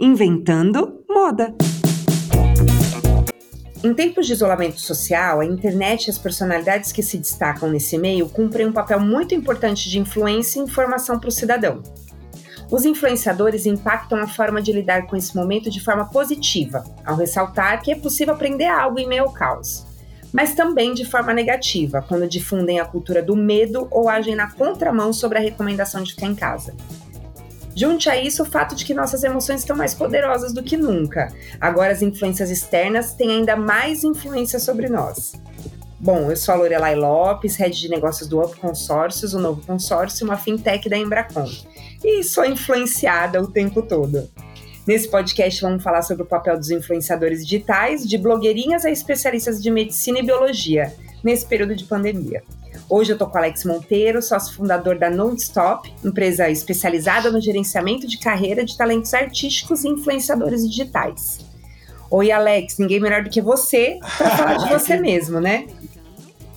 Inventando moda. Em tempos de isolamento social, a internet e as personalidades que se destacam nesse meio cumprem um papel muito importante de influência e informação para o cidadão. Os influenciadores impactam a forma de lidar com esse momento de forma positiva, ao ressaltar que é possível aprender algo em meio ao caos. Mas também de forma negativa, quando difundem a cultura do medo ou agem na contramão sobre a recomendação de ficar em casa. Junte a isso o fato de que nossas emoções estão mais poderosas do que nunca. Agora as influências externas têm ainda mais influência sobre nós. Bom, eu sou a Lorelai Lopes, head de negócios do Up Consórcios, o novo consórcio, uma fintech da Embracon. E sou influenciada o tempo todo. Nesse podcast vamos falar sobre o papel dos influenciadores digitais, de blogueirinhas a especialistas de medicina e biologia, nesse período de pandemia. Hoje eu tô com o Alex Monteiro, sócio fundador da Nonstop, empresa especializada no gerenciamento de carreira de talentos artísticos e influenciadores digitais. Oi, Alex, ninguém melhor do que você para falar de você mesmo, né?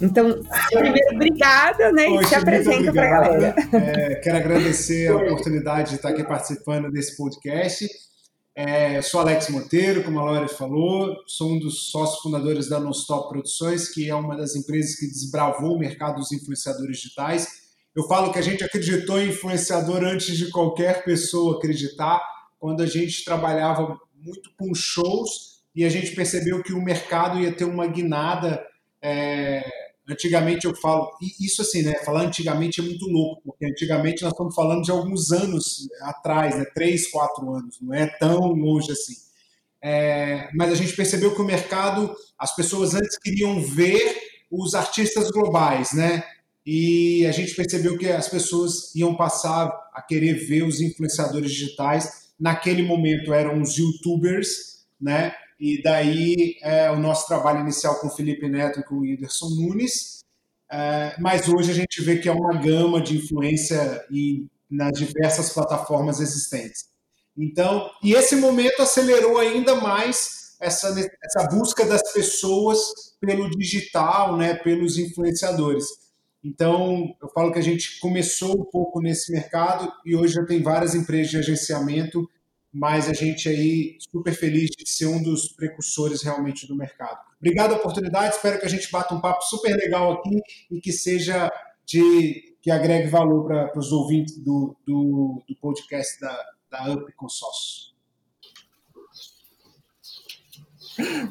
Então, primeiro, obrigada, né? Poxa, e se apresenta para a galera. É, quero agradecer a oportunidade de estar aqui participando desse podcast. É, sou Alex Monteiro, como a Laura falou, sou um dos sócios fundadores da Nonstop Produções, que é uma das empresas que desbravou o mercado dos influenciadores digitais. Eu falo que a gente acreditou em influenciador antes de qualquer pessoa acreditar, quando a gente trabalhava muito com shows e a gente percebeu que o mercado ia ter uma guinada é, Antigamente eu falo, isso assim, né? Falar antigamente é muito louco, porque antigamente nós estamos falando de alguns anos atrás, né? Três, quatro anos, não é tão longe assim. É, mas a gente percebeu que o mercado, as pessoas antes queriam ver os artistas globais, né? E a gente percebeu que as pessoas iam passar a querer ver os influenciadores digitais. Naquele momento eram os YouTubers, né? E daí é, o nosso trabalho inicial com o Felipe Neto e com o Whindersson Nunes. É, mas hoje a gente vê que é uma gama de influência em, nas diversas plataformas existentes. Então, e esse momento acelerou ainda mais essa, essa busca das pessoas pelo digital, né, pelos influenciadores. Então, eu falo que a gente começou um pouco nesse mercado e hoje já tem várias empresas de agenciamento mas a gente aí super feliz de ser um dos precursores realmente do mercado. Obrigado a oportunidade, espero que a gente bata um papo super legal aqui e que seja de que agregue valor para os ouvintes do, do, do, podcast da, da UP Consórcio.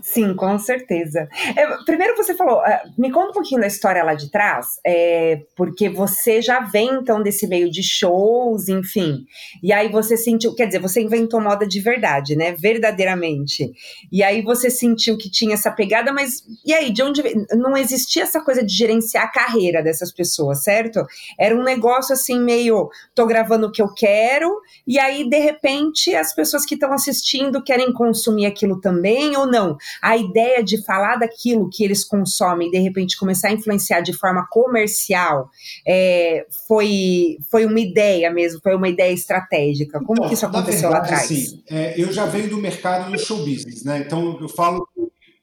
Sim, com certeza. É, primeiro você falou, é, me conta um pouquinho da história lá de trás, é, porque você já vem então desse meio de shows, enfim. E aí você sentiu, quer dizer, você inventou moda de verdade, né? Verdadeiramente. E aí você sentiu que tinha essa pegada, mas e aí, de onde não existia essa coisa de gerenciar a carreira dessas pessoas, certo? Era um negócio assim meio, tô gravando o que eu quero, e aí de repente as pessoas que estão assistindo querem consumir aquilo também ou não. A ideia de falar daquilo que eles consomem e de repente começar a influenciar de forma comercial é, foi, foi uma ideia mesmo, foi uma ideia estratégica. Como então, que isso aconteceu verdade, lá atrás? Assim, é, eu já venho do mercado do show business, né? Então eu falo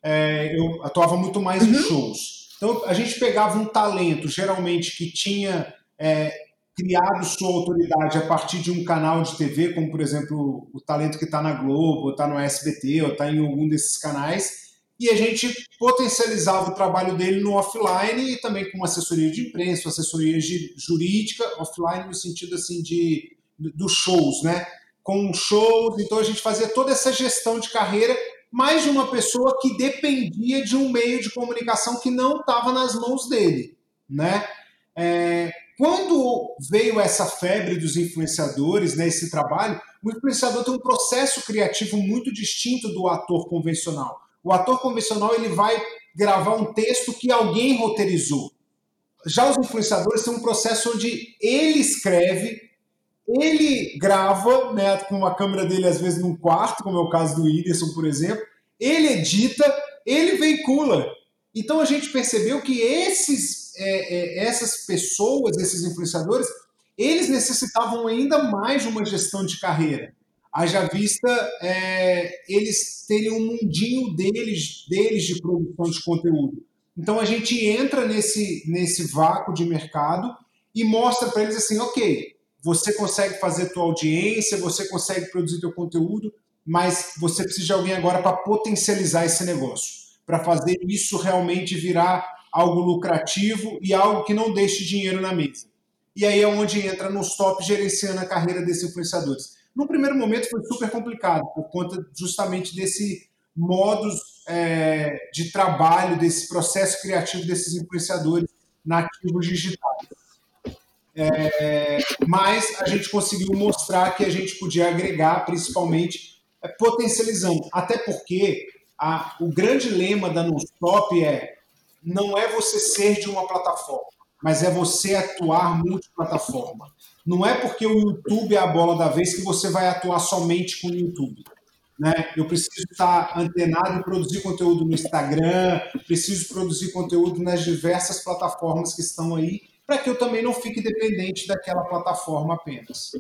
é, eu atuava muito mais uhum. em shows. Então a gente pegava um talento, geralmente que tinha é, criado sua autoridade a partir de um canal de TV, como por exemplo o talento que está na Globo, ou está no SBT, ou está em algum desses canais, e a gente potencializava o trabalho dele no offline e também com assessoria de imprensa, assessoria jurídica, offline no sentido assim de dos shows, né? Com shows, então a gente fazia toda essa gestão de carreira, mais de uma pessoa que dependia de um meio de comunicação que não estava nas mãos dele, né? É, quando veio essa febre dos influenciadores, né, esse trabalho, o influenciador tem um processo criativo muito distinto do ator convencional. O ator convencional ele vai gravar um texto que alguém roteirizou. Já os influenciadores têm um processo onde ele escreve, ele grava, né, com uma câmera dele às vezes num quarto, como é o caso do Whindersson, por exemplo, ele edita, ele veicula. Então a gente percebeu que esses é, é, essas pessoas, esses influenciadores, eles necessitavam ainda mais de uma gestão de carreira. Haja vista é, eles terem um mundinho deles, deles de produção de conteúdo. Então a gente entra nesse, nesse vácuo de mercado e mostra para eles assim, ok, você consegue fazer tua audiência, você consegue produzir teu conteúdo, mas você precisa de alguém agora para potencializar esse negócio, para fazer isso realmente virar algo lucrativo e algo que não deixe dinheiro na mesa. E aí é onde entra no stop gerenciando a carreira desses influenciadores. No primeiro momento foi super complicado, por conta justamente desse modus é, de trabalho, desse processo criativo desses influenciadores nativos digitais. É, mas a gente conseguiu mostrar que a gente podia agregar, principalmente é, potencializando. Até porque a, o grande lema da Nonstop é não é você ser de uma plataforma, mas é você atuar multiplataforma. Não é porque o YouTube é a bola da vez que você vai atuar somente com o YouTube. Né? Eu preciso estar antenado e produzir conteúdo no Instagram, preciso produzir conteúdo nas diversas plataformas que estão aí, para que eu também não fique dependente daquela plataforma apenas.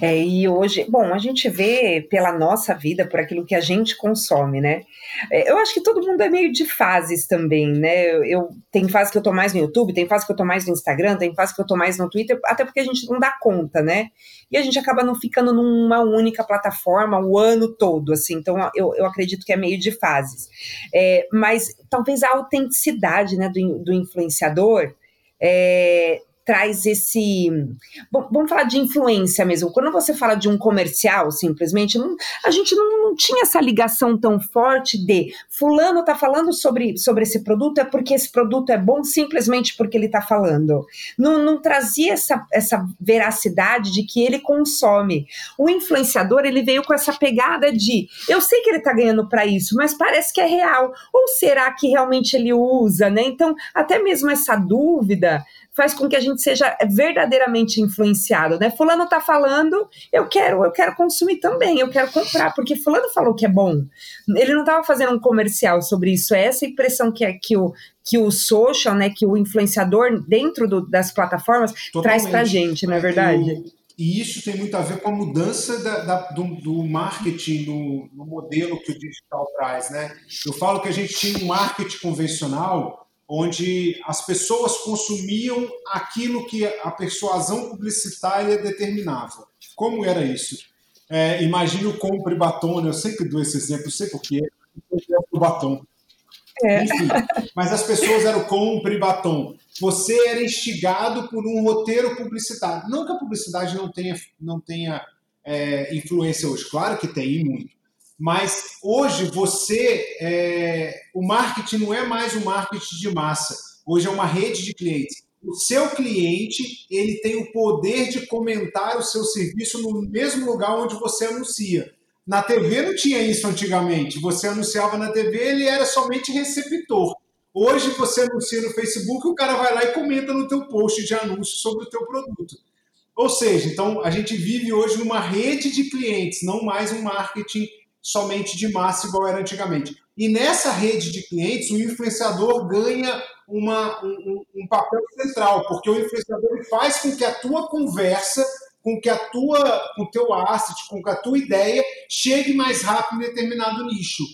É, e hoje, bom, a gente vê pela nossa vida, por aquilo que a gente consome, né? É, eu acho que todo mundo é meio de fases também, né? Eu, eu tem fase que eu tô mais no YouTube, tem fase que eu tô mais no Instagram, tem fase que eu tô mais no Twitter, até porque a gente não dá conta, né? E a gente acaba não ficando numa única plataforma o ano todo, assim. Então eu, eu acredito que é meio de fases. É, mas talvez a autenticidade, né, do, do influenciador é, traz esse. Bom, vamos falar de influência mesmo. Quando você fala de um comercial, simplesmente, não, a gente não, não, tinha essa ligação tão forte de fulano está falando sobre, sobre esse produto, é porque esse produto é bom simplesmente porque ele está falando. Não, não trazia essa, essa veracidade de que ele consome. O influenciador ele veio com essa pegada de eu sei que ele está ganhando para isso, mas parece que é real. Ou será que realmente ele usa, né? Então, até mesmo essa dúvida faz com que a gente seja verdadeiramente influenciado, né? Fulano tá falando, eu quero, eu quero consumir também, eu quero comprar, porque fulano falou que é bom. Ele não estava fazendo um comercial sobre isso, é essa impressão que é que o que o social, né, que o influenciador dentro do, das plataformas Totalmente. traz pra gente, não é verdade? E isso tem muito a ver com a mudança da, da, do, do, marketing no, no, modelo que o digital traz, né? Eu falo que a gente tinha um marketing convencional onde as pessoas consumiam aquilo que a persuasão publicitária determinava. Como era isso? É, imagine o compre batom, né? eu sempre dou esse exemplo, sei porquê, o batom. É. Enfim, mas as pessoas eram compre batom. Você era instigado por um roteiro publicitário. Não que a publicidade não tenha, não tenha é, influência hoje, claro que tem muito. Mas hoje você, é, o marketing não é mais um marketing de massa. Hoje é uma rede de clientes. O seu cliente ele tem o poder de comentar o seu serviço no mesmo lugar onde você anuncia. Na TV não tinha isso antigamente. Você anunciava na TV, ele era somente receptor. Hoje você anuncia no Facebook, o cara vai lá e comenta no teu post de anúncio sobre o teu produto. Ou seja, então a gente vive hoje numa rede de clientes, não mais um marketing somente de massa igual era antigamente. E nessa rede de clientes, o influenciador ganha uma, um, um, papel central, porque o influenciador faz com que a tua conversa, com que a tua, com o teu asset, com que a tua ideia chegue mais rápido em determinado nicho.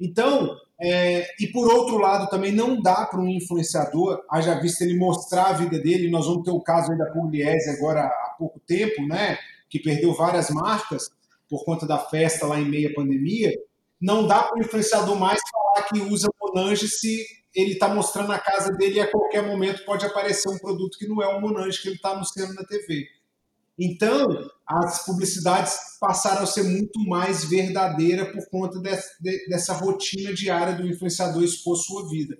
Então, é, e por outro lado, também não dá para um influenciador, haja visto ele mostrar a vida dele, nós vamos ter o caso aí da Pugliese agora há pouco tempo, né, que perdeu várias marcas, por conta da festa lá em meia pandemia, não dá para o influenciador mais falar que usa Monange se ele está mostrando a casa dele e a qualquer momento pode aparecer um produto que não é um Monange que ele está anunciando na TV. Então, as publicidades passaram a ser muito mais verdadeiras por conta de, dessa rotina diária do influenciador expor sua vida.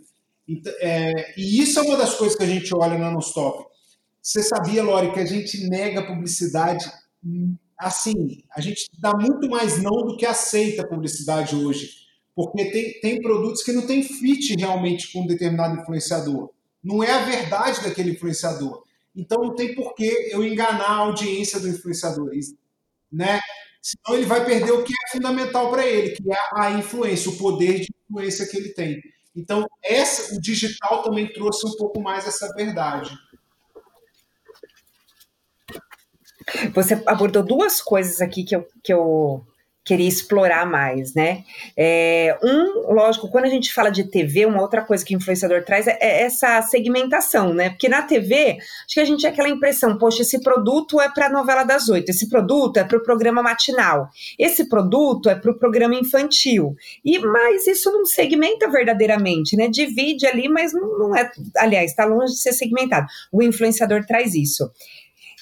Então, é, e isso é uma das coisas que a gente olha na Nostop. Você sabia, Lori, que a gente nega publicidade assim, a gente dá muito mais não do que aceita a publicidade hoje, porque tem, tem produtos que não tem fit realmente com um determinado influenciador. Não é a verdade daquele influenciador. Então não tem por que eu enganar a audiência do influenciador, né? Senão ele vai perder o que é fundamental para ele, que é a influência, o poder de influência que ele tem. Então, essa, o digital também trouxe um pouco mais essa verdade. Você abordou duas coisas aqui que eu, que eu, queria explorar mais, né? É, um, lógico, quando a gente fala de TV, uma outra coisa que o influenciador traz é, é essa segmentação, né? Porque na TV, acho que a gente tem aquela impressão, poxa, esse produto é para a novela das oito, esse produto é para o programa matinal, esse produto é para o programa infantil. E mas isso não segmenta verdadeiramente, né? Divide ali, mas não, não é, aliás, está longe de ser segmentado. O influenciador traz isso.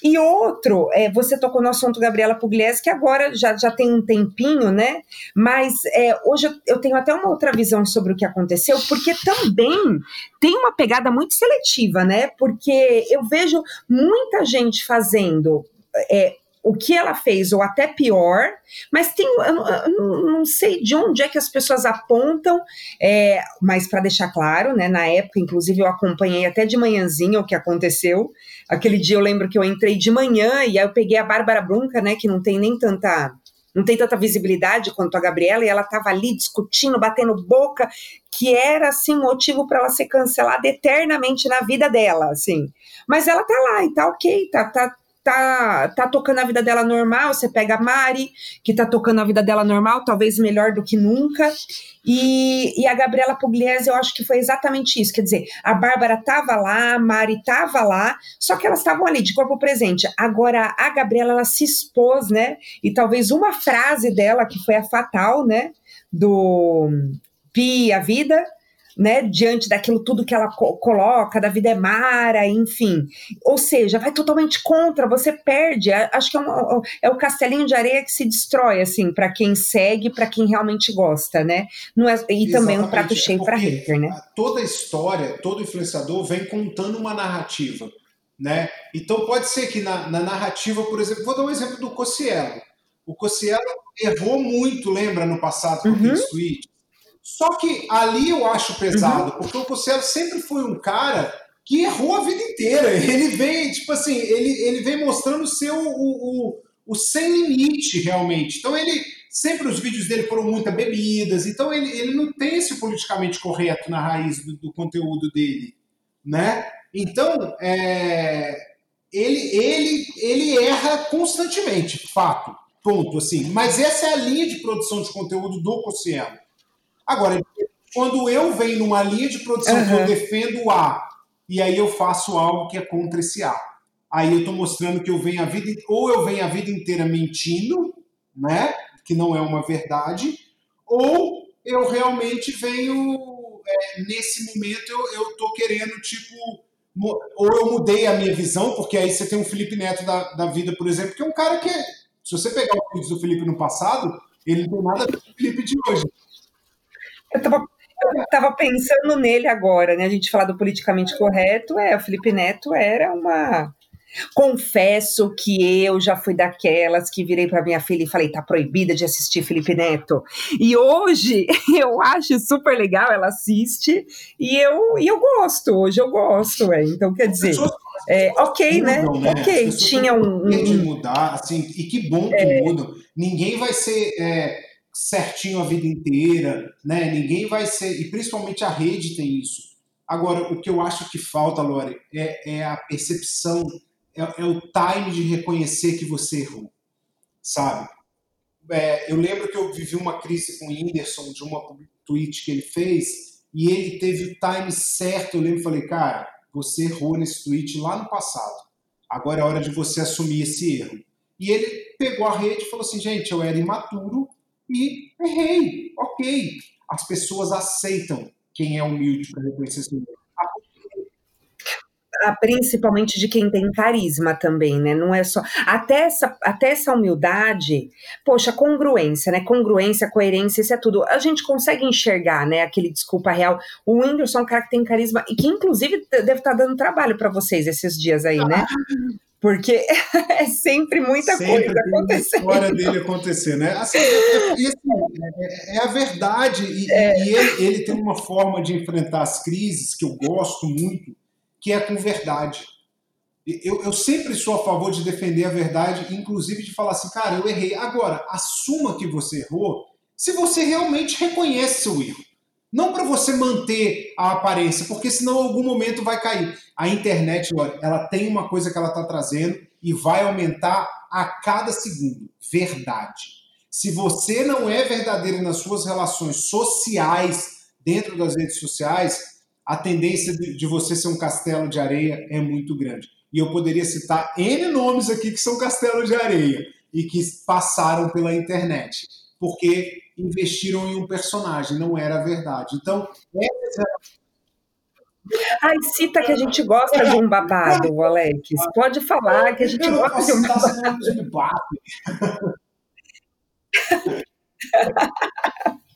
E outro, é, você tocou no assunto Gabriela Pugliese, que agora já, já tem um tempinho, né? Mas é, hoje eu, eu, tenho até uma outra visão sobre o que aconteceu, porque também tem uma pegada muito seletiva, né? Porque eu vejo muita gente fazendo. É, o que ela fez, ou até pior, mas tem, eu, eu não sei de onde é que as pessoas apontam, é, mas para deixar claro, né, na época, inclusive, eu acompanhei até de manhãzinha o que aconteceu. Aquele dia eu lembro que eu entrei de manhã e aí eu peguei a Bárbara Brunca, né, que não tem nem tanta não tem tanta visibilidade quanto a Gabriela, e ela estava ali discutindo, batendo boca, que era assim motivo para ela ser cancelada eternamente na vida dela, assim. Mas ela tá lá e tá ok, tá, tá, tá, tá tocando a vida dela normal, você pega a Mari, que tá tocando a vida dela normal, talvez melhor do que nunca, e, e a Gabriela Pugliese, eu acho que foi exatamente isso, quer dizer, a Bárbara tava lá, a Mari tava lá, só que elas estavam ali, de corpo presente, agora a Gabriela, ela se expôs, né, e talvez uma frase dela, que foi a fatal, né, do Pi, a vida, né, diante daquilo tudo que ela co coloca, da vida é mara, enfim. Ou seja, vai totalmente contra, você perde. Acho que é, um, é o castelinho de areia que se destrói, assim, para quem segue, para quem realmente gosta, né? Não é, e Exatamente. também um prato cheio para hater, né? Toda história, todo influenciador vem contando uma narrativa, né? Então pode ser que na, na narrativa, por exemplo, vou dar um exemplo do Cossielo. O Cossielo errou muito, lembra, no passado com uhum. aqueles tweets só que ali eu acho pesado, uhum. porque o Cosselo sempre foi um cara que errou a vida inteira. Ele vem, tipo assim, ele, ele vem mostrando ser o, o, o sem limite, realmente. Então ele. Sempre os vídeos dele foram muitas bebidas, então ele, ele não tem esse politicamente correto na raiz do, do conteúdo dele, né? Então, é, ele, ele, ele erra constantemente, fato, ponto, assim. Mas essa é a linha de produção de conteúdo do Cossielo. Agora, quando eu venho numa linha de produção uhum. que eu defendo A, e aí eu faço algo que é contra esse A. Aí eu estou mostrando que eu venho a vida, ou eu venho a vida inteira mentindo, né? Que não é uma verdade, ou eu realmente venho, é, nesse momento, eu, estou querendo, tipo, ou eu mudei a minha visão, porque aí você tem um Felipe Neto da, da vida, por exemplo, que é um cara que, se você pegar os vídeos do Felipe no passado, ele não tem nada a ver com o Felipe de hoje. Eu tava, eu tava pensando nele agora, né? A gente falar do politicamente correto, é, o Felipe Neto era uma. Confesso que eu já fui daquelas que virei para minha filha e falei: tá proibida de assistir Felipe Neto. E hoje eu acho super legal, ela assiste e eu, e eu gosto, hoje eu gosto, é. Então, quer dizer, é, ok, né? mudam, né? Ok, tinha um. de mudar, assim, e que bom que é... mudam. Ninguém vai ser. É certinho a vida inteira, né? Ninguém vai ser, e principalmente a rede tem isso. Agora, o que eu acho que falta, Lore, é, é a percepção, é, é, o time de reconhecer que você errou, sabe? É, eu lembro que eu vivi uma crise com o Whindersson de uma tweet que ele fez e ele teve o time certo. Eu lembro e falei, cara, você errou nesse tweet lá no passado. Agora é hora de você assumir esse erro. E ele pegou a rede e falou assim, gente, eu era imaturo, e errei, ok. As pessoas aceitam quem é humilde para reconhecer seu erro. Ah, principalmente de quem tem carisma também, né? Não é só até essa, até essa humildade, poxa, congruência, né? Congruência, coerência, isso é tudo. A gente consegue enxergar, né? Aquele desculpa real. O Whindersson é um cara que tem carisma e que inclusive deve estar tá dando trabalho para vocês esses dias aí, né? Ah, porque é sempre muita sempre coisa acontecendo. história dele acontecer, né? Assim, é, é, assim, é, é, a verdade, e, é. e ele, ele, tem uma forma de enfrentar as crises que eu gosto muito, que é com verdade. Eu, eu sempre sou a favor de defender a verdade, inclusive de falar assim, cara, eu errei. Agora, assuma que você errou se você realmente reconhece seu erro. Não para você manter a aparência, porque senão algum momento vai cair. A internet, ela tem uma coisa que ela está trazendo e vai aumentar a cada segundo. Verdade. Se você não é verdadeiro nas suas relações sociais dentro das redes sociais, a tendência de você ser um castelo de areia é muito grande. E eu poderia citar N nomes aqui que são castelo de areia e que passaram pela internet, porque investiram em um personagem, não era verdade. Então, Ai, cita que a gente gosta de um babado, Alex. Pode falar que a gente gosta de um babado.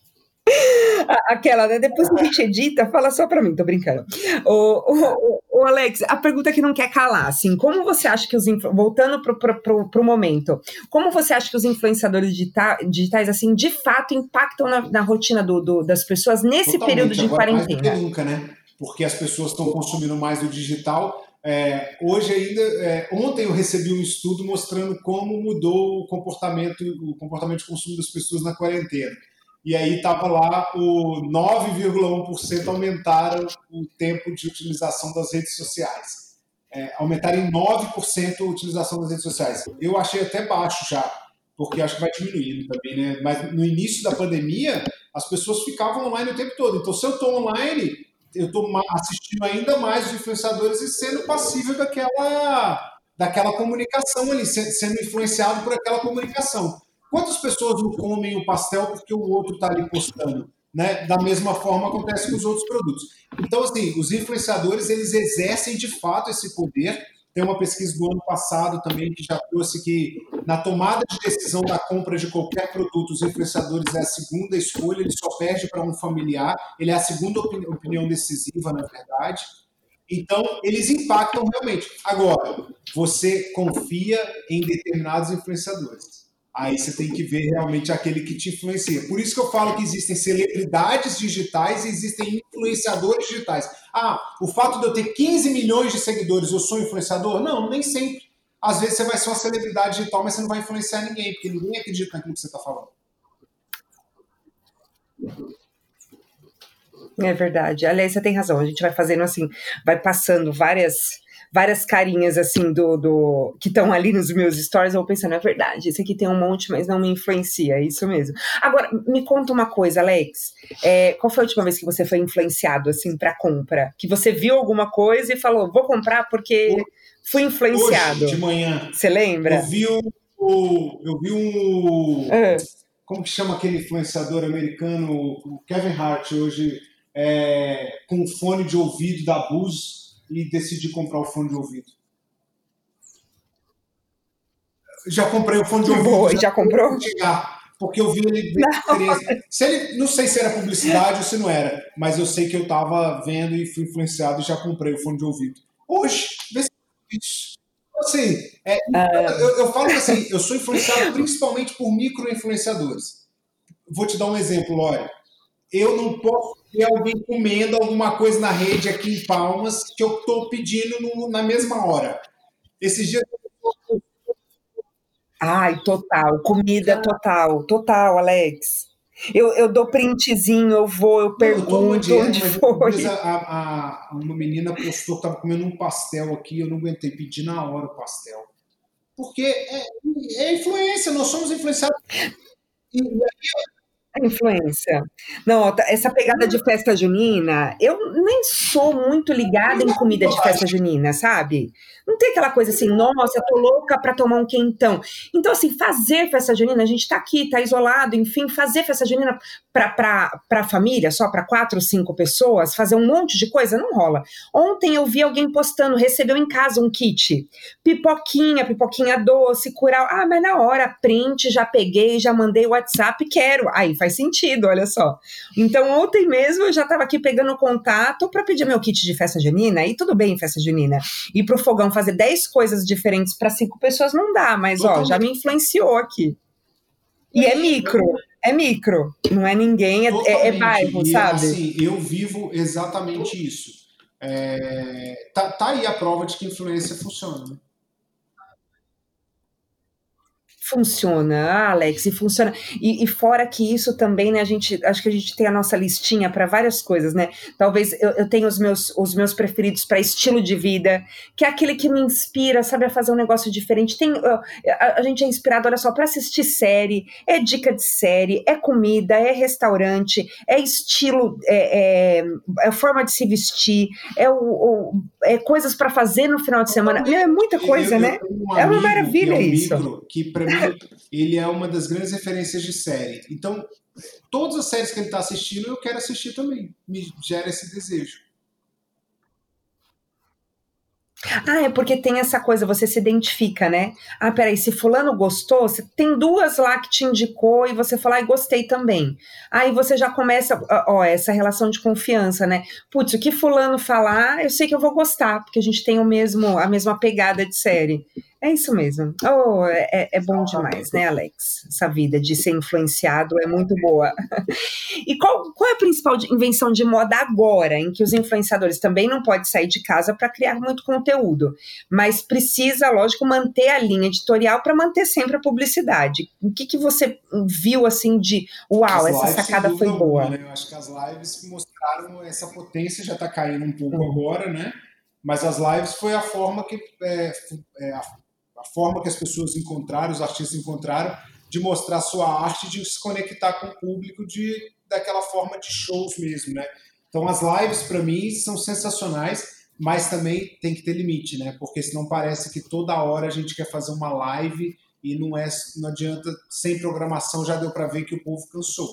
Aquela, né? Depois que a gente edita, fala só pra mim, tô brincando. O, o, o, Alex, a pergunta que não quer calar, assim, como você acha que os. Voltando pro, pro, pro, pro momento, como você acha que os influenciadores digita, digitais, assim, de fato impactam na, na rotina do, do, das pessoas nesse Totalmente, período de quarentena? Mais nunca, né? Porque as pessoas estão consumindo mais o digital. É, hoje ainda, é, ontem eu recebi um estudo mostrando como mudou o comportamento, o comportamento de consumo das pessoas na quarentena e aí estava lá o 9,1% aumentaram o tempo de utilização das redes sociais. É, aumentaram em 9% a utilização das redes sociais. Eu achei até baixo já, porque acho que vai diminuindo também, né? Mas no início da pandemia, as pessoas ficavam online o tempo todo. Então, se eu estou online, eu estou assistindo ainda mais os influenciadores e sendo passível daquela, daquela comunicação ali, sendo influenciado por aquela comunicação. Quantas pessoas não comem o pastel porque o outro está ali postando? Né? Da mesma forma acontece com os outros produtos. Então, assim, os influenciadores, eles exercem de fato esse poder. Tem uma pesquisa do ano passado também que já trouxe que na tomada de decisão da compra de qualquer produto, os influenciadores é a segunda escolha, ele só perde para um familiar, ele é a segunda opinião decisiva, na verdade. Então, eles impactam realmente. Agora, você confia em determinados influenciadores aí você tem que ver realmente aquele que te influencia. Por isso que eu falo que existem celebridades digitais e existem influenciadores digitais. Ah, o fato de eu ter 15 milhões de seguidores, eu sou influenciador? Não, nem sempre. Às vezes você vai ser uma celebridade digital, mas você não vai influenciar ninguém, porque ninguém acredita naquilo que você está falando. É verdade. Aliás, você tem razão. A gente vai fazendo assim, vai passando várias várias carinhas assim do, do que estão ali nos meus stories, eu vou pensando, é verdade, esse aqui tem um monte, mas não me influencia, é isso mesmo. Agora, me conta uma coisa, Alex. É, qual foi a última vez que você foi influenciado assim para compra? Que você viu alguma coisa e falou, vou comprar porque fui influenciado. Hoje, de manhã. Você lembra? Eu vi o. Eu vi um. É. Como que chama aquele influenciador americano, o Kevin Hart, hoje, é, com fone de ouvido da Bose e decidi comprar o fone de ouvido. Já comprei o fone de ouvido. Boa, já, já comprou? Chegar, porque eu vi ele. Não. Se ele. Não sei se era publicidade ou se não era, mas eu sei que eu estava vendo e fui influenciado e já comprei o fone de ouvido. Hoje, vê se isso. Assim, é, ah. eu, eu falo assim, eu sou influenciado principalmente por micro-influenciadores. Vou te dar um exemplo, Lore eu não posso ter alguém comendo alguma coisa na rede aqui em Palmas que eu estou pedindo no, na mesma hora. Esses dias. Ai, total. Comida total. Total, Alex. Eu, eu dou printzinho, eu vou, eu pergunto eu onde foi. A, a, uma menina postou que estava comendo um pastel aqui, eu não aguentei pedir na hora o pastel. Porque é, é influência, nós somos influenciados. E, e influência. Não, tá, essa pegada de festa junina, eu nem sou muito ligada em comida de festa junina, sabe? Não tem aquela coisa assim, nossa, tô louca pra tomar um quentão. Então, assim, fazer festa junina, a gente tá aqui, tá isolado, enfim, fazer festa junina pra, pra, pra família, só pra quatro, cinco pessoas, fazer um monte de coisa, não rola. Ontem eu vi alguém postando, recebeu em casa um kit, pipoquinha, pipoquinha doce, cural. Ah, mas na hora, print, já peguei, já mandei WhatsApp, quero. Aí faz sentido, olha só. Então, ontem mesmo eu já tava aqui pegando contato para pedir meu kit de festa junina, e tudo bem, festa junina. Ir pro fogão fazer 10 coisas diferentes para cinco pessoas não dá, mas ó, já me influenciou aqui. E é micro, é micro, não é ninguém, é, é, é bairro, e, sabe? Assim, eu vivo exatamente isso. É, tá, tá aí a prova de que influência funciona. Né? Funciona, Alex, e funciona. E, e, fora que isso também, né? A gente acho que a gente tem a nossa listinha para várias coisas, né? Talvez eu, eu tenha os meus, os meus preferidos para estilo de vida, que é aquele que me inspira, sabe, a fazer um negócio diferente. Tem, a, a gente é inspirado, olha só, para assistir série, é dica de série, é comida, é restaurante, é estilo, é, é, é forma de se vestir, é, o, o é coisas para fazer no final de semana. É muita coisa, eu, eu, né? Um é uma maravilha é um isso. Que para mim ele é uma das grandes referências de série. Então, todas as séries que ele está assistindo, eu quero assistir também. Me gera esse desejo. Ah, é porque tem essa coisa, você se identifica, né? Ah, peraí, se fulano gostou, você tem duas lá que te indicou e você fala, ai, gostei também. Aí você já começa, ó, essa relação de confiança, né? Putz, o que fulano falar, eu sei que eu vou gostar, porque a gente tem o mesmo, a mesma pegada de série. É isso mesmo. Oh, é, é bom demais, né, Alex? Essa vida de ser influenciado é muito boa. e qual, qual é a principal invenção de moda agora, em que os influenciadores também não podem sair de casa para criar muito conteúdo, mas precisa, lógico, manter a linha editorial para manter sempre a publicidade. O que, que você viu assim de uau, as essa lives, sacada foi boa? né? Eu acho que as lives mostraram essa potência, já está caindo um pouco hum. agora, né? Mas as lives foi a forma que é, é, a a forma que as pessoas encontraram, os artistas encontraram, de mostrar sua arte, de se conectar com o público de daquela forma de shows mesmo, né? Então as lives para mim são sensacionais, mas também tem que ter limite, né? Porque senão parece que toda hora a gente quer fazer uma live e não é, não adianta sem programação já deu para ver que o povo cansou.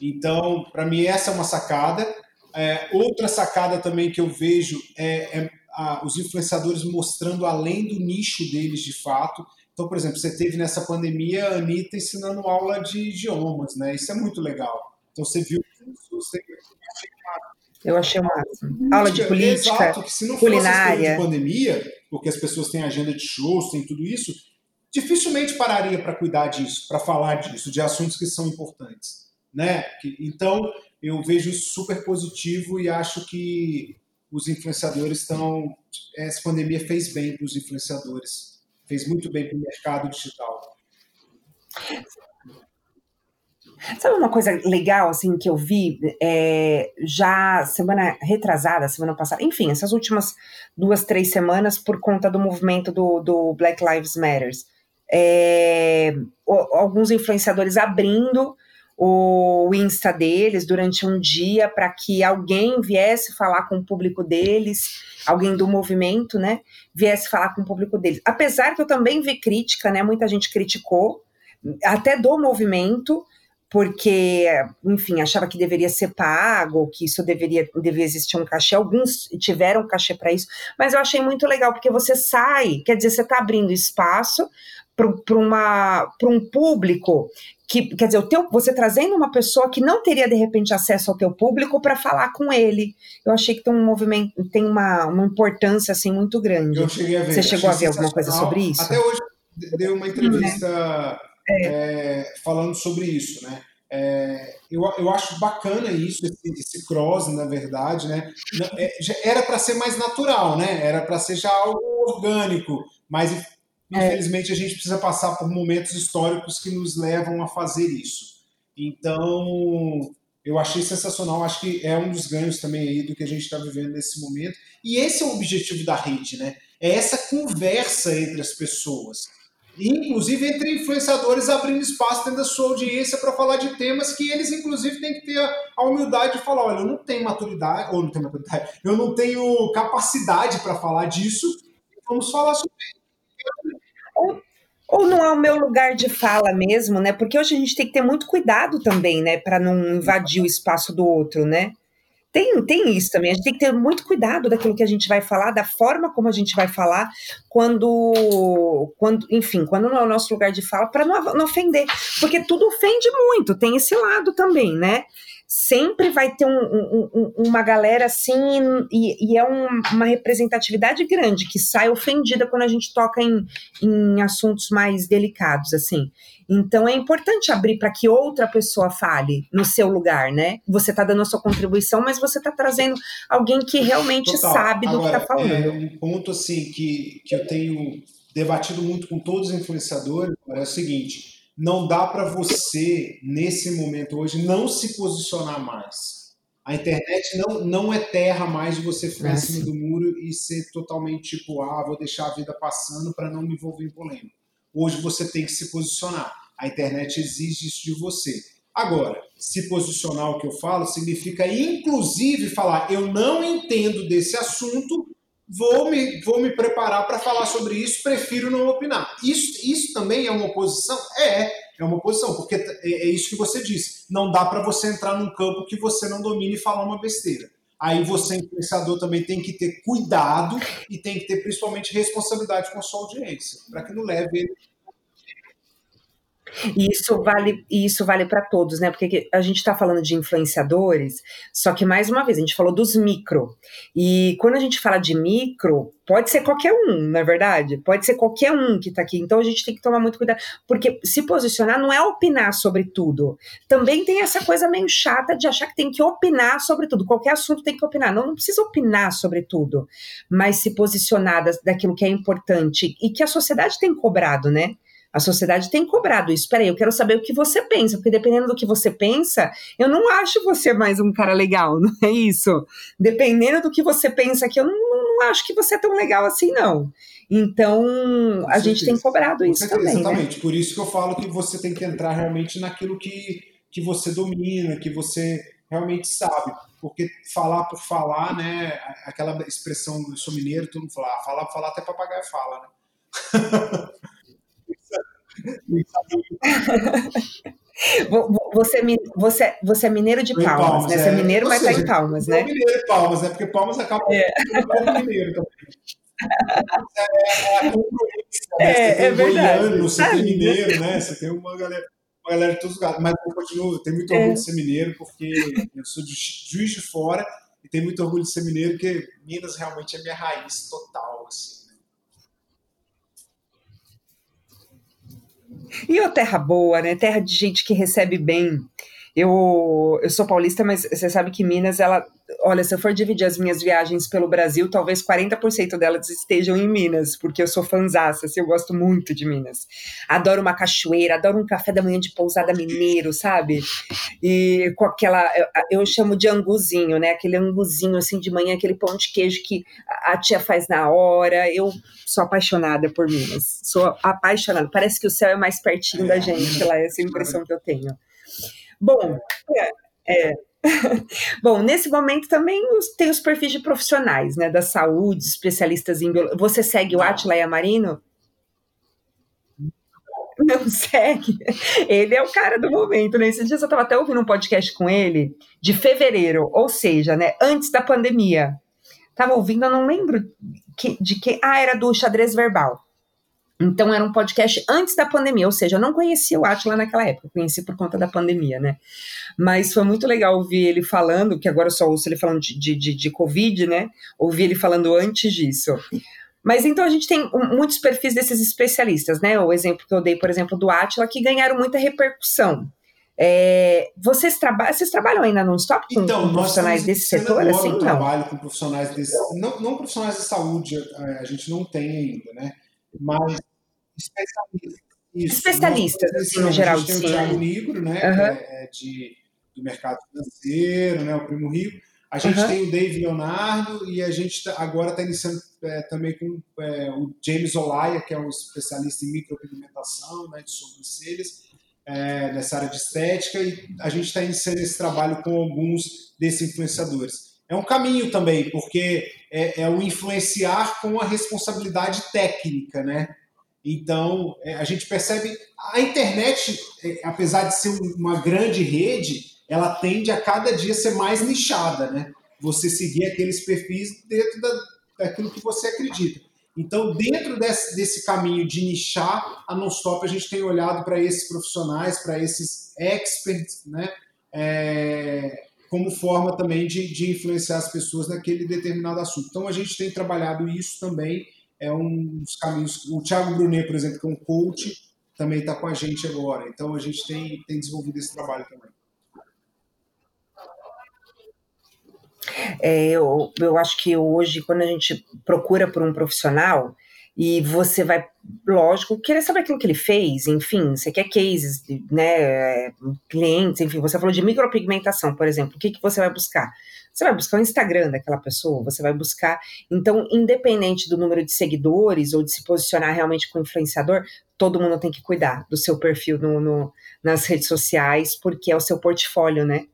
Então, para mim essa é uma sacada. É, outra sacada também que eu vejo é, é a, os influenciadores mostrando além do nicho deles de fato. Então, por exemplo, você teve nessa pandemia a Anitta ensinando aula de idiomas, né? Isso é muito legal. Então você viu. Você... Eu achei uma aula de política, Exato, que se não culinária. Fosse de pandemia, porque as pessoas têm agenda de shows, tem tudo isso, dificilmente pararia para cuidar disso, para falar disso, de assuntos que são importantes, né? Então eu vejo super positivo e acho que os influenciadores estão. Essa pandemia fez bem para os influenciadores, fez muito bem para o mercado digital. Sabe uma coisa legal assim que eu vi é, já semana retrasada, semana passada, enfim, essas últimas duas, três semanas por conta do movimento do, do Black Lives Matters. É, alguns influenciadores abrindo o Insta deles durante um dia para que alguém viesse falar com o público deles, alguém do movimento, né, viesse falar com o público deles. Apesar que eu também vi crítica, né, muita gente criticou, até do movimento, porque, enfim, achava que deveria ser pago, que isso deveria, deveria existir um cachê. Alguns tiveram cachê para isso, mas eu achei muito legal, porque você sai, quer dizer, você está abrindo espaço para um público que, quer dizer, o teu, você trazendo uma pessoa que não teria de repente acesso ao teu público para falar com ele. Eu achei que tem um movimento, tem uma, uma importância assim muito grande. Eu cheguei a ver. Você chegou a ver alguma coisa sobre isso? Até hoje deu uma entrevista é. É, falando sobre isso, né? É, eu, eu acho bacana isso, esse, esse cross, na verdade, né? É, era para ser mais natural, né? Era para ser já algo orgânico, mas. Infelizmente, a gente precisa passar por momentos históricos que nos levam a fazer isso. Então, eu achei sensacional, acho que é um dos ganhos também aí do que a gente está vivendo nesse momento. E esse é o objetivo da rede, né? É essa conversa entre as pessoas. Inclusive entre influenciadores abrindo espaço dentro da sua audiência para falar de temas que eles, inclusive, têm que ter a humildade de falar: olha, eu não tenho maturidade, ou não tenho maturidade, eu não tenho capacidade para falar disso, vamos falar sobre isso ou, ou não é o meu lugar de fala mesmo, né? Porque hoje a gente tem que ter muito cuidado também, né? Para não invadir o espaço do outro, né? Tem, tem isso também, a gente tem que ter muito cuidado daquilo que a gente vai falar, da forma como a gente vai falar, quando, quando enfim, quando não é o nosso lugar de fala, para não, não ofender, porque tudo ofende muito, tem esse lado também, né? Sempre vai ter um, um, uma galera assim, e, e é um, uma representatividade grande que sai ofendida quando a gente toca em, em assuntos mais delicados, assim. Então é importante abrir para que outra pessoa fale no seu lugar, né? Você está dando a sua contribuição, mas você está trazendo alguém que realmente Total. sabe do Agora, que está falando. É um ponto assim que, que eu tenho debatido muito com todos os influenciadores é o seguinte: não dá para você, nesse momento hoje, não se posicionar mais. A internet não, não é terra mais de você ficar é em cima do muro e ser totalmente tipo, ah, vou deixar a vida passando para não me envolver em polêmica. Hoje você tem que se posicionar. A internet exige isso de você. Agora, se posicionar o que eu falo significa inclusive falar, eu não entendo desse assunto, vou me, vou me preparar para falar sobre isso, prefiro não opinar. Isso, isso também é uma oposição? É, é uma oposição, porque é, é isso que você disse. Não dá para você entrar num campo que você não domine e falar uma besteira. Aí você, influenciador, também tem que ter cuidado e tem que ter principalmente responsabilidade com a sua audiência, para que não leve ele e isso vale, isso vale para todos, né? Porque a gente está falando de influenciadores, só que mais uma vez a gente falou dos micro. E quando a gente fala de micro, pode ser qualquer um, na é verdade. Pode ser qualquer um que está aqui. Então a gente tem que tomar muito cuidado, porque se posicionar não é opinar sobre tudo. Também tem essa coisa meio chata de achar que tem que opinar sobre tudo. Qualquer assunto tem que opinar. Não, não precisa opinar sobre tudo, mas se posicionar daquilo que é importante e que a sociedade tem cobrado, né? A sociedade tem cobrado isso. Peraí, eu quero saber o que você pensa, porque dependendo do que você pensa, eu não acho você mais um cara legal, não é isso? Dependendo do que você pensa aqui, eu não, não acho que você é tão legal assim, não. Então, Com a certeza. gente tem cobrado isso certeza, também. Né? Exatamente. Né? Por isso que eu falo que você tem que entrar realmente naquilo que, que você domina, que você realmente sabe. Porque falar por falar, né? Aquela expressão, eu sou mineiro, todo mundo fala, ah, falar por falar, até papagaio fala, né? Você, é você, você é mineiro de Palmas, Palmas né? Você é, é mineiro, mas está em Palmas, né? mineiro de Palmas, né? Porque Palmas acaba é. mineiro também. É, é, é, é, é verdade. Goiano, você tem mineiro, né? Você tem uma galera, uma galera de todos os lugares. Mas eu continuo, tenho muito orgulho é. de ser mineiro, porque eu sou de Juiz de Fora e tenho muito orgulho de ser mineiro, porque Minas realmente é minha raiz total, assim. E o terra boa, né? Terra de gente que recebe bem. Eu, eu sou paulista, mas você sabe que Minas, ela. Olha, se eu for dividir as minhas viagens pelo Brasil, talvez 40% delas estejam em Minas, porque eu sou fanzaça, assim, eu gosto muito de Minas. Adoro uma cachoeira, adoro um café da manhã de pousada mineiro, sabe? E com aquela. Eu, eu chamo de anguzinho, né? Aquele anguzinho assim de manhã, aquele pão de queijo que a tia faz na hora. Eu sou apaixonada por Minas. Sou apaixonada. Parece que o céu é mais pertinho da gente lá, essa impressão que eu tenho. Bom, é, é. Bom, nesse momento também tem os perfis de profissionais, né, da saúde, especialistas em biologia. Você segue o Atila Yamarino? Não segue. Ele é o cara do momento, né? Esses dias eu estava até ouvindo um podcast com ele de fevereiro, ou seja, né, antes da pandemia. Tava ouvindo, eu não lembro de quem. Ah, era do xadrez verbal. Então era um podcast antes da pandemia, ou seja, eu não conhecia o Atila naquela época, conheci por conta da pandemia, né? Mas foi muito legal ouvir ele falando, que agora eu só ouço ele falando de, de, de, Covid, né? Ouvi ele falando antes disso. Mas então a gente tem muitos perfis desses especialistas, né? O exemplo que eu dei, por exemplo, do Atila, que ganharam muita repercussão. É, vocês, traba vocês trabalham ainda no stop com, então, profissionais desse setor? Assim, não? trabalho com profissionais desse. Não, não profissionais de saúde, a gente não tem ainda, né? Mas especialistas. Isso, especialistas, assim, no geral. A gente tem o Thiago Negro, né? Uhum. É, de, do mercado financeiro, né? O Primo Rico. A gente uhum. tem o Dave Leonardo e a gente tá, agora está iniciando é, também com é, o James Olaya, que é um especialista em micropigmentação, né, de sobrancelhas, é, nessa área de estética, e a gente está iniciando esse trabalho com alguns desses influenciadores. É um caminho também, porque é, é o influenciar com a responsabilidade técnica, né? Então, é, a gente percebe. A internet, é, apesar de ser uma grande rede, ela tende a cada dia ser mais nichada, né? Você seguir aqueles perfis dentro da, daquilo que você acredita. Então, dentro desse, desse caminho de nichar, a Nonstop a gente tem olhado para esses profissionais, para esses experts, né? É, como forma também de, de influenciar as pessoas naquele determinado assunto. Então, a gente tem trabalhado isso também é um dos caminhos. O Thiago Brunet, por exemplo, que é um coach, também está com a gente agora. Então a gente tem, tem desenvolvido esse trabalho também. É, eu, eu acho que hoje, quando a gente procura por um profissional, e você vai, lógico, querer saber aquilo que ele fez, enfim, você quer cases, né, clientes, enfim, você falou de micropigmentação, por exemplo, o que, que você vai buscar? Você vai buscar o Instagram daquela pessoa, você vai buscar. Então, independente do número de seguidores ou de se posicionar realmente com influenciador, todo mundo tem que cuidar do seu perfil no, no nas redes sociais, porque é o seu portfólio, né?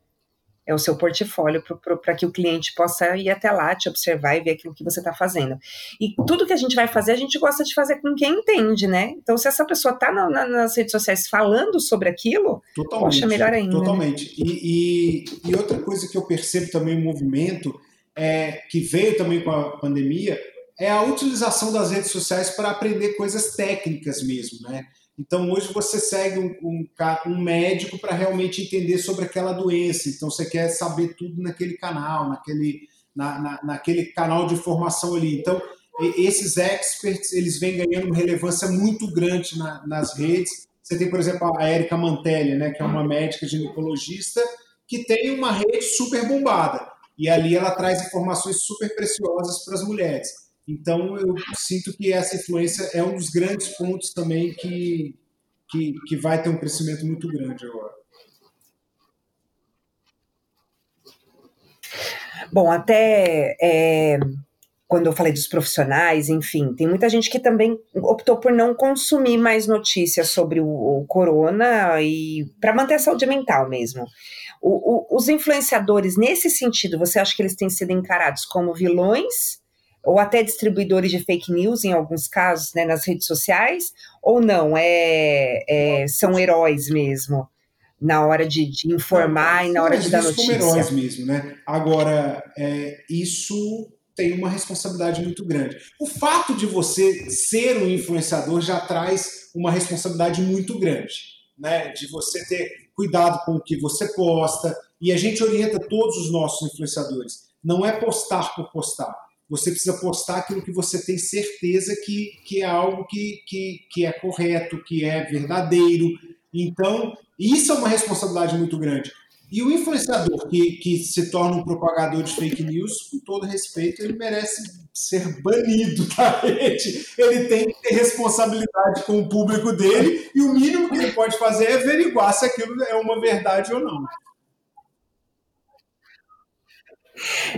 É o seu portfólio para que o cliente possa ir até lá, te observar e ver aquilo que você está fazendo. E tudo que a gente vai fazer, a gente gosta de fazer com quem entende, né? Então, se essa pessoa está na, na, nas redes sociais falando sobre aquilo, totalmente, poxa, melhor ainda. Né? Totalmente. Né? E, e, e, outra coisa que eu percebo também no movimento, é, que veio também com a pandemia, é a utilização das redes sociais para aprender coisas técnicas mesmo, né? Então, hoje você segue um, um, um médico para realmente entender sobre aquela doença. Então, você quer saber tudo naquele canal, naquele, na, na, naquele canal de informação ali. Então, esses experts, eles vêm ganhando uma relevância muito grande na, nas redes. Você tem, por exemplo, a Érica Mantelli, né, que é uma médica ginecologista, que tem uma rede super bombada. E ali ela traz informações super preciosas para as mulheres. Então, eu sinto que essa influência é um dos grandes pontos também que, que, que vai ter um crescimento muito grande agora. Bom, até é, quando eu falei dos profissionais, enfim, tem muita gente que também optou por não consumir mais notícias sobre o, o corona e para manter a saúde mental mesmo. O, o, os influenciadores, nesse sentido, você acha que eles têm sido encarados como vilões? Ou até distribuidores de fake news em alguns casos, né, nas redes sociais, ou não, é, é são heróis mesmo na hora de, de informar não, e na hora de dar notícia. São heróis mesmo, né? Agora, é, isso tem uma responsabilidade muito grande. O fato de você ser um influenciador já traz uma responsabilidade muito grande, né? De você ter cuidado com o que você posta, e a gente orienta todos os nossos influenciadores. Não é postar por postar você precisa postar aquilo que você tem certeza que, que é algo que, que, que é correto, que é verdadeiro. Então, isso é uma responsabilidade muito grande. E o influenciador que, que se torna um propagador de fake news, com todo respeito, ele merece ser banido da rede. Ele tem que ter responsabilidade com o público dele e o mínimo que ele pode fazer é averiguar se aquilo é uma verdade ou não.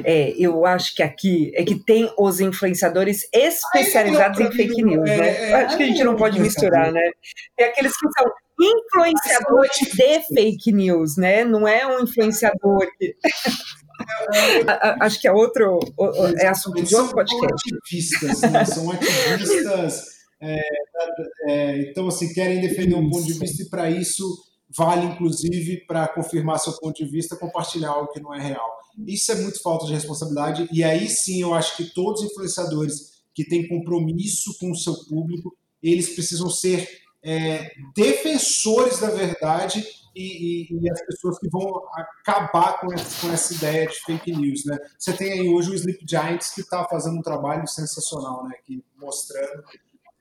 É, eu acho que aqui é que tem os influenciadores especializados em fake news, né? É, acho que a gente não pode misturar, né? Tem aqueles que são influenciadores de fake news, né? Não é um influenciador que... Acho que é outro é assunto de outro podcast. São ativistas, né? São ativistas. É, é, então, assim, querem defender um ponto de vista e para isso vale, inclusive, para confirmar seu ponto de vista, compartilhar algo que não é real. Isso é muito falta de responsabilidade, e aí sim eu acho que todos os influenciadores que têm compromisso com o seu público, eles precisam ser é, defensores da verdade e, e, e, as pessoas que vão acabar com essa, com essa, ideia de fake news. Né? Você tem aí hoje o Sleep Giants que está fazendo um trabalho sensacional, né? que, mostrando,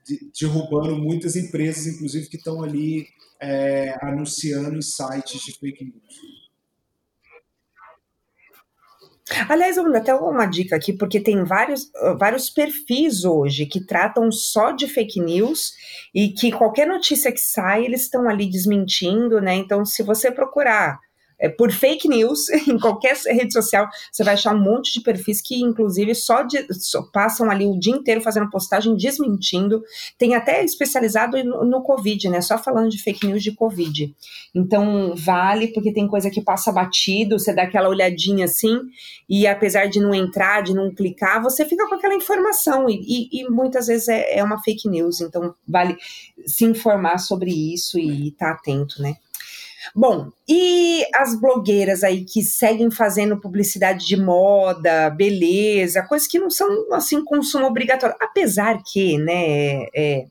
de, derrubando muitas empresas, inclusive, que estão ali é, anunciando em sites de fake news. Aliás, eu até uma dica aqui, porque tem vários, vários perfis hoje que tratam só de fake news e que qualquer notícia que sai, eles estão ali desmentindo, né? Então, se você procurar é, por fake news em qualquer rede social, você vai achar um monte de perfis que, inclusive, só, de, só passam ali o dia inteiro fazendo postagem, desmentindo. Tem até especializado no, no, Covid, né? Só falando de fake news de Covid. Então, vale, porque tem coisa que passa batido, você dá aquela olhadinha assim, e apesar de não entrar, de não clicar, você fica com aquela informação, e, e, e muitas vezes é, é, uma fake news. Então, vale se informar sobre isso e estar tá atento, né? Bom, e as blogueiras aí que seguem fazendo publicidade de moda, beleza, coisas que não são assim consumo obrigatório, apesar que, né, é,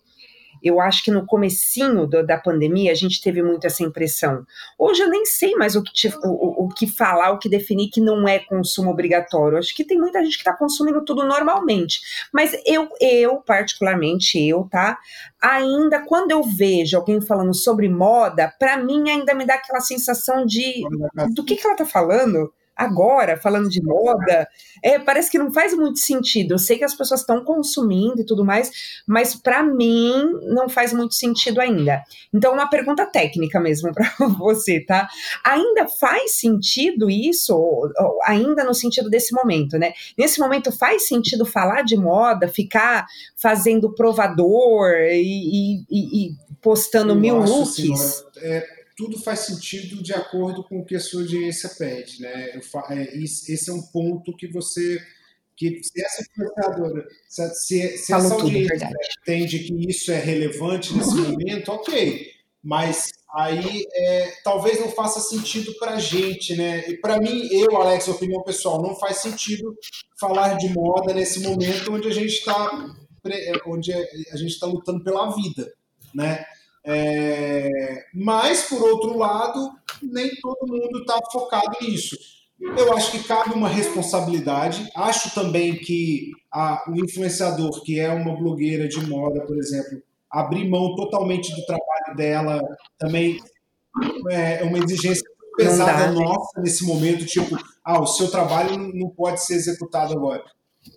eu acho que no comecinho do, da pandemia a gente teve muito essa impressão. Hoje eu nem sei mais o que, te, o, o, que falar, o que definir que não é consumo obrigatório. Acho que tem muita gente que está consumindo tudo normalmente. Mas eu, eu, particularmente eu, tá? Ainda quando eu vejo alguém falando sobre moda, para mim ainda me dá aquela sensação de do que, que ela tá falando agora, falando de moda, é, parece que não faz muito sentido. Eu sei que as pessoas estão consumindo e tudo mais, mas para mim não faz muito sentido ainda. Então, uma pergunta técnica mesmo para você, tá? Ainda faz sentido isso, ou, ou, ainda no sentido desse momento, né? Nesse momento faz sentido falar de moda, ficar fazendo provador e, e, e postando Eu mil looks? É tudo faz sentido de acordo com o que a sua audiência pede, né? É, esse é um ponto que você que se essa influenciadora, se, se, se essa audiência entende que isso é relevante nesse momento, ok. Mas aí é, talvez não faça sentido para a gente, né? E para mim, eu, Alex, opinião pessoal, não faz sentido falar de moda nesse momento onde a gente está onde a gente está lutando pela vida, né? É, mas, por outro lado, nem todo mundo está focado nisso. Eu acho que cabe uma responsabilidade. Acho também que a, o influenciador, que é uma blogueira de moda, por exemplo, abrir mão totalmente do trabalho dela também é uma exigência pesada né? nossa nesse momento, tipo, ah, o seu trabalho não pode ser executado agora.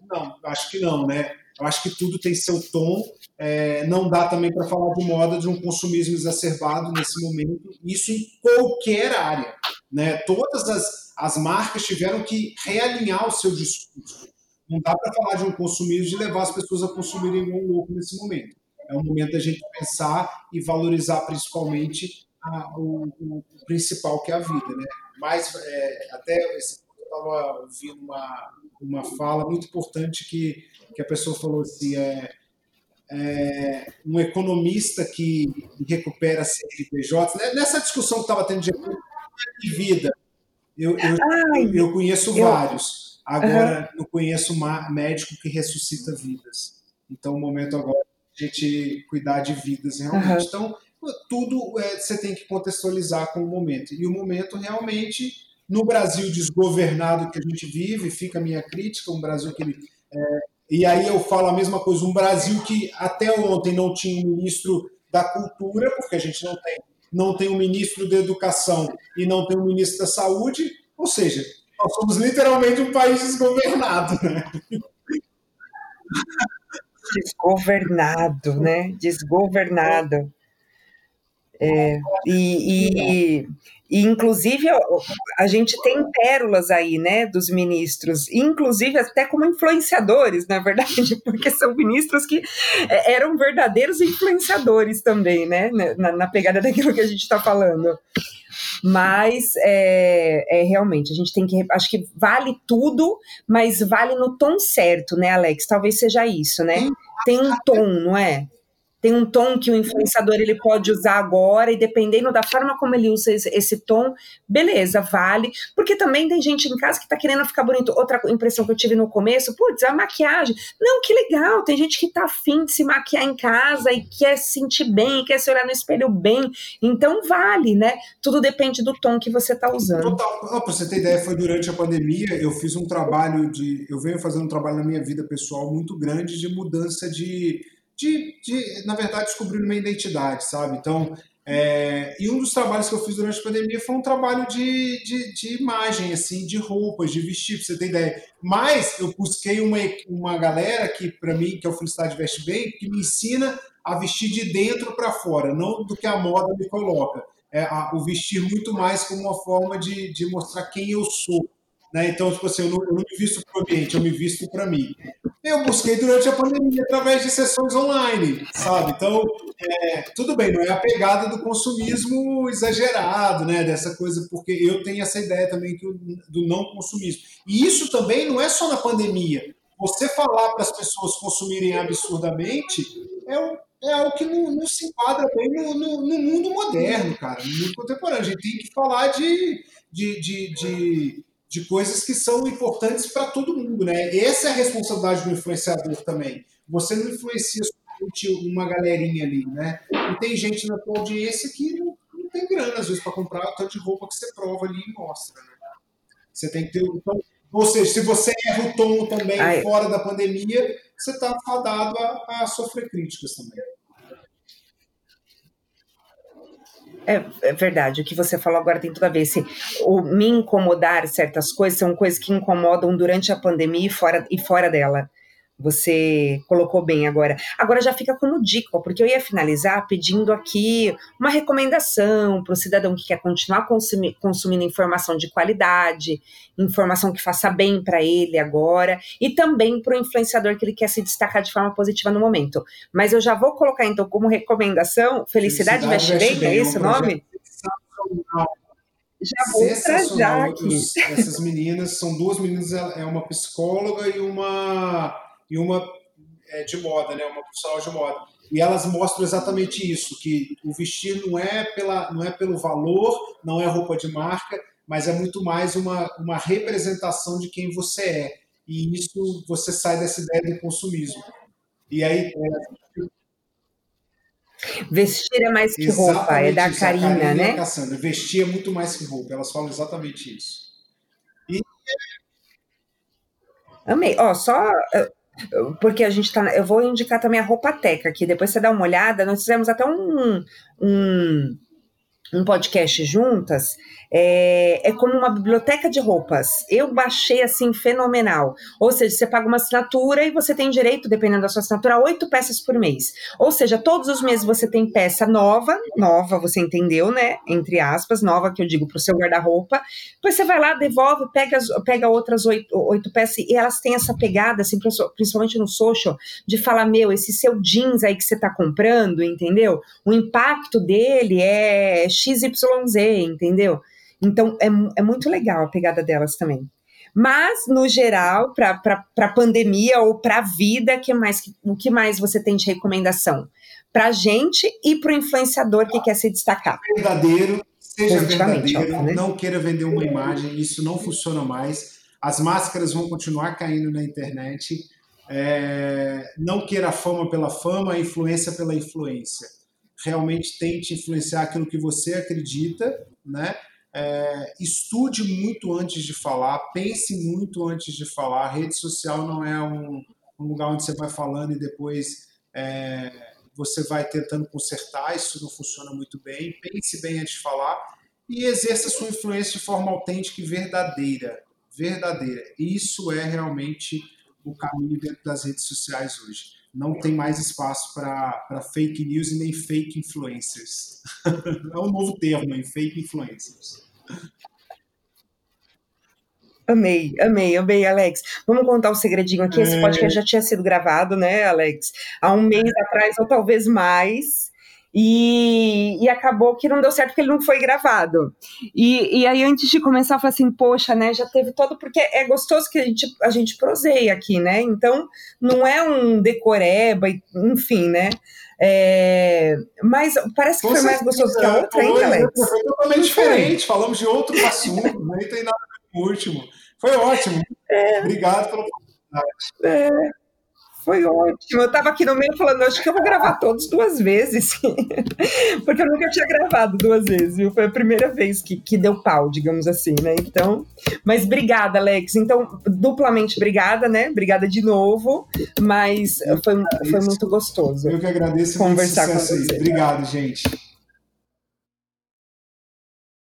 Não, acho que não, né? Eu acho que tudo tem seu tom é, não dá também para falar de moda de um consumismo exacerbado nesse momento, isso em qualquer área. Né? Todas as, as marcas tiveram que realinhar o seu discurso. Não dá para falar de um consumismo de levar as pessoas a consumirem um louco nesse momento. É um momento da gente pensar e valorizar principalmente a, o, o, principal que é a vida. Né? Mas é, até eu estava ouvindo uma, uma fala muito importante que, que a pessoa falou assim, é, é, um economista que recupera CNPJ, né? nessa discussão que estava tendo de vida, eu, eu, eu conheço eu... vários. Agora, uhum. eu conheço um médico que ressuscita vidas. Então, o momento agora é a gente cuidar de vidas realmente. Uhum. Então, tudo é, você tem que contextualizar com o momento. E o momento realmente, no Brasil desgovernado que a gente vive, fica a minha crítica, um Brasil que ele, é, e aí eu falo a mesma coisa, um Brasil que até ontem não tinha um ministro da cultura, porque a gente não tem, não tem um ministro da educação e não tem um ministro da saúde, ou seja, nós somos literalmente um país desgovernado, né? Desgovernado, né? Desgovernado. É, e, e, e, inclusive, a gente tem pérolas aí, né, dos ministros, inclusive até como influenciadores, na verdade, porque são ministros que é, eram verdadeiros influenciadores também, né, na, na pegada daquilo que a gente está falando. Mas é, é, realmente, a gente tem que. Acho que vale tudo, mas vale no tom certo, né, Alex? Talvez seja isso, né? Tem um tom, não é? Tem um tom que o influenciador ele pode usar agora e dependendo da forma como ele usa esse, esse tom, beleza, vale. Porque também tem gente em casa que tá querendo ficar bonito. Outra impressão que eu tive no começo, putz, a maquiagem. Não, que legal, tem gente que tá afim de se maquiar em casa e quer se sentir bem, quer se olhar no espelho bem. Então vale, né? Tudo depende do tom que você tá usando. Total. Pra você ter ideia, foi durante a pandemia, eu fiz um trabalho de. Eu venho fazendo um trabalho na minha vida pessoal muito grande de mudança de de, de na verdade, descobrir uma identidade, sabe? Então, é, e um dos trabalhos que eu fiz durante a pandemia foi um trabalho de, de, de imagem, assim, de roupas, de vestir, pra você ter ideia. Mas eu busquei uma, uma galera que, para mim, que é o Felicidade Veste Bem, que me ensina a vestir de dentro para fora, não do que a moda me coloca. É, a, o vestir muito mais como uma forma de, de mostrar quem eu sou. Né? Então, tipo assim, eu não, eu não me visto para o ambiente, eu me visto para mim. Eu busquei durante a pandemia através de sessões online, sabe? Então, é, tudo bem, não é a pegada do consumismo exagerado, né? Dessa coisa, porque eu tenho essa ideia também que, do não consumismo. E isso também não é só na pandemia. Você falar para as pessoas consumirem absurdamente é, um, é algo que não, não, se enquadra bem no, no, no, mundo moderno, cara, no mundo contemporâneo. A gente tem que falar de, de, de, de de coisas que são importantes para todo mundo, né? Essa é a responsabilidade do influenciador também. Você não influencia somente uma galerinha ali, né? E tem gente na tua audiência que não, não tem grana, às vezes, para comprar o tanto de roupa que você prova ali e mostra, né? Você tem que ter. Então, ou seja, se você erra o tom também Ai. fora da pandemia, você está fadado a, a sofrer críticas também. É, é, verdade, o que você falou agora tem tudo a ver. Se, o me incomodar certas coisas são coisas que incomodam durante a pandemia e fora, e fora dela. Você colocou bem agora. Agora já fica como dica, porque eu ia finalizar pedindo aqui uma recomendação para o cidadão que quer continuar consumi consumindo informação de qualidade, informação que faça bem para ele agora, e também para o influenciador que ele quer se destacar de forma positiva no momento. Mas eu já vou colocar então como recomendação Felicidade, Felicidade Veste Bem, é esse o nome? Já vou trazer aqui. Essas meninas, são duas meninas, é uma psicóloga e uma e uma é, de moda, né, uma profissional de moda. E elas mostram exatamente isso, que o vestir não é, pela, não é pelo valor, não é roupa de marca, mas é muito mais uma, uma representação de quem você é. E isso você sai dessa ideia do consumismo. E aí. É... Vestir é mais que roupa, é da Karina, né? Cassandra. Vestir é muito mais que roupa, elas falam exatamente isso. E... Amei. Ó, só porque a gente tá. Eu vou indicar também a roupa teca aqui, depois você dá uma olhada. Nós fizemos até um, um, um podcast juntas é, é como uma biblioteca de roupas. Eu baixei assim, fenomenal. Ou seja, você paga uma assinatura e você tem direito, dependendo da sua assinatura, a oito peças por mês. Ou seja, todos os meses você tem peça nova, nova, você entendeu, né? Entre aspas, nova que eu digo para o seu guarda-roupa. Depois você vai lá, devolve, pega, pega outras oito, oito peças e elas têm essa pegada, assim, principalmente no social, de falar: meu, esse seu jeans aí que você está comprando, entendeu? O impacto dele é XYZ, entendeu? Então, é, é muito legal a pegada delas também. Mas, no geral, para a pandemia ou para a vida, que mais, o que mais você tem de recomendação? Para a gente e para o influenciador que quer se destacar. Verdadeiro, seja verdadeiro, né? não queira vender uma imagem, isso não funciona mais. As máscaras vão continuar caindo na internet. É, não queira a fama pela fama, a influência pela influência. Realmente tente influenciar aquilo que você acredita, né? É, estude muito antes de falar, pense muito antes de falar. A rede social não é um, um lugar onde você vai falando e depois é, você vai tentando consertar. Isso não funciona muito bem. Pense bem antes de falar e exerça sua influência de forma autêntica e verdadeira. Verdadeira. Isso é realmente o caminho dentro das redes sociais hoje. Não tem mais espaço para fake news e nem fake influencers. é um novo termo, hein? fake influencers. Amei, amei, amei, Alex. Vamos contar o um segredinho aqui. Esse é. podcast já tinha sido gravado, né, Alex? Há um mês atrás, ou talvez mais. E, e, acabou que não deu certo porque ele não foi gravado. E, e aí, antes de começar, eu falei assim: poxa, né? Já teve todo. Porque é gostoso que a gente, a gente proseia aqui, né? Então, não é um decoreba, enfim, né? É, mas parece que Com foi mais gostoso que a outra, hein, Alex? Foi totalmente diferente. Falamos de outro assunto, nem tem nada a ver com o último. Foi ótimo. É. Obrigado pela oportunidade. É. Foi ótimo. Eu estava aqui no meio falando, acho que eu vou gravar todos duas vezes. Porque eu nunca tinha gravado duas vezes, viu? Foi a primeira vez que, que deu pau, digamos assim, né? Então, mas obrigada, Alex. Então, duplamente obrigada, né? Obrigada de novo. Mas foi, foi muito gostoso. Eu que agradeço conversar com você. Obrigado, gente.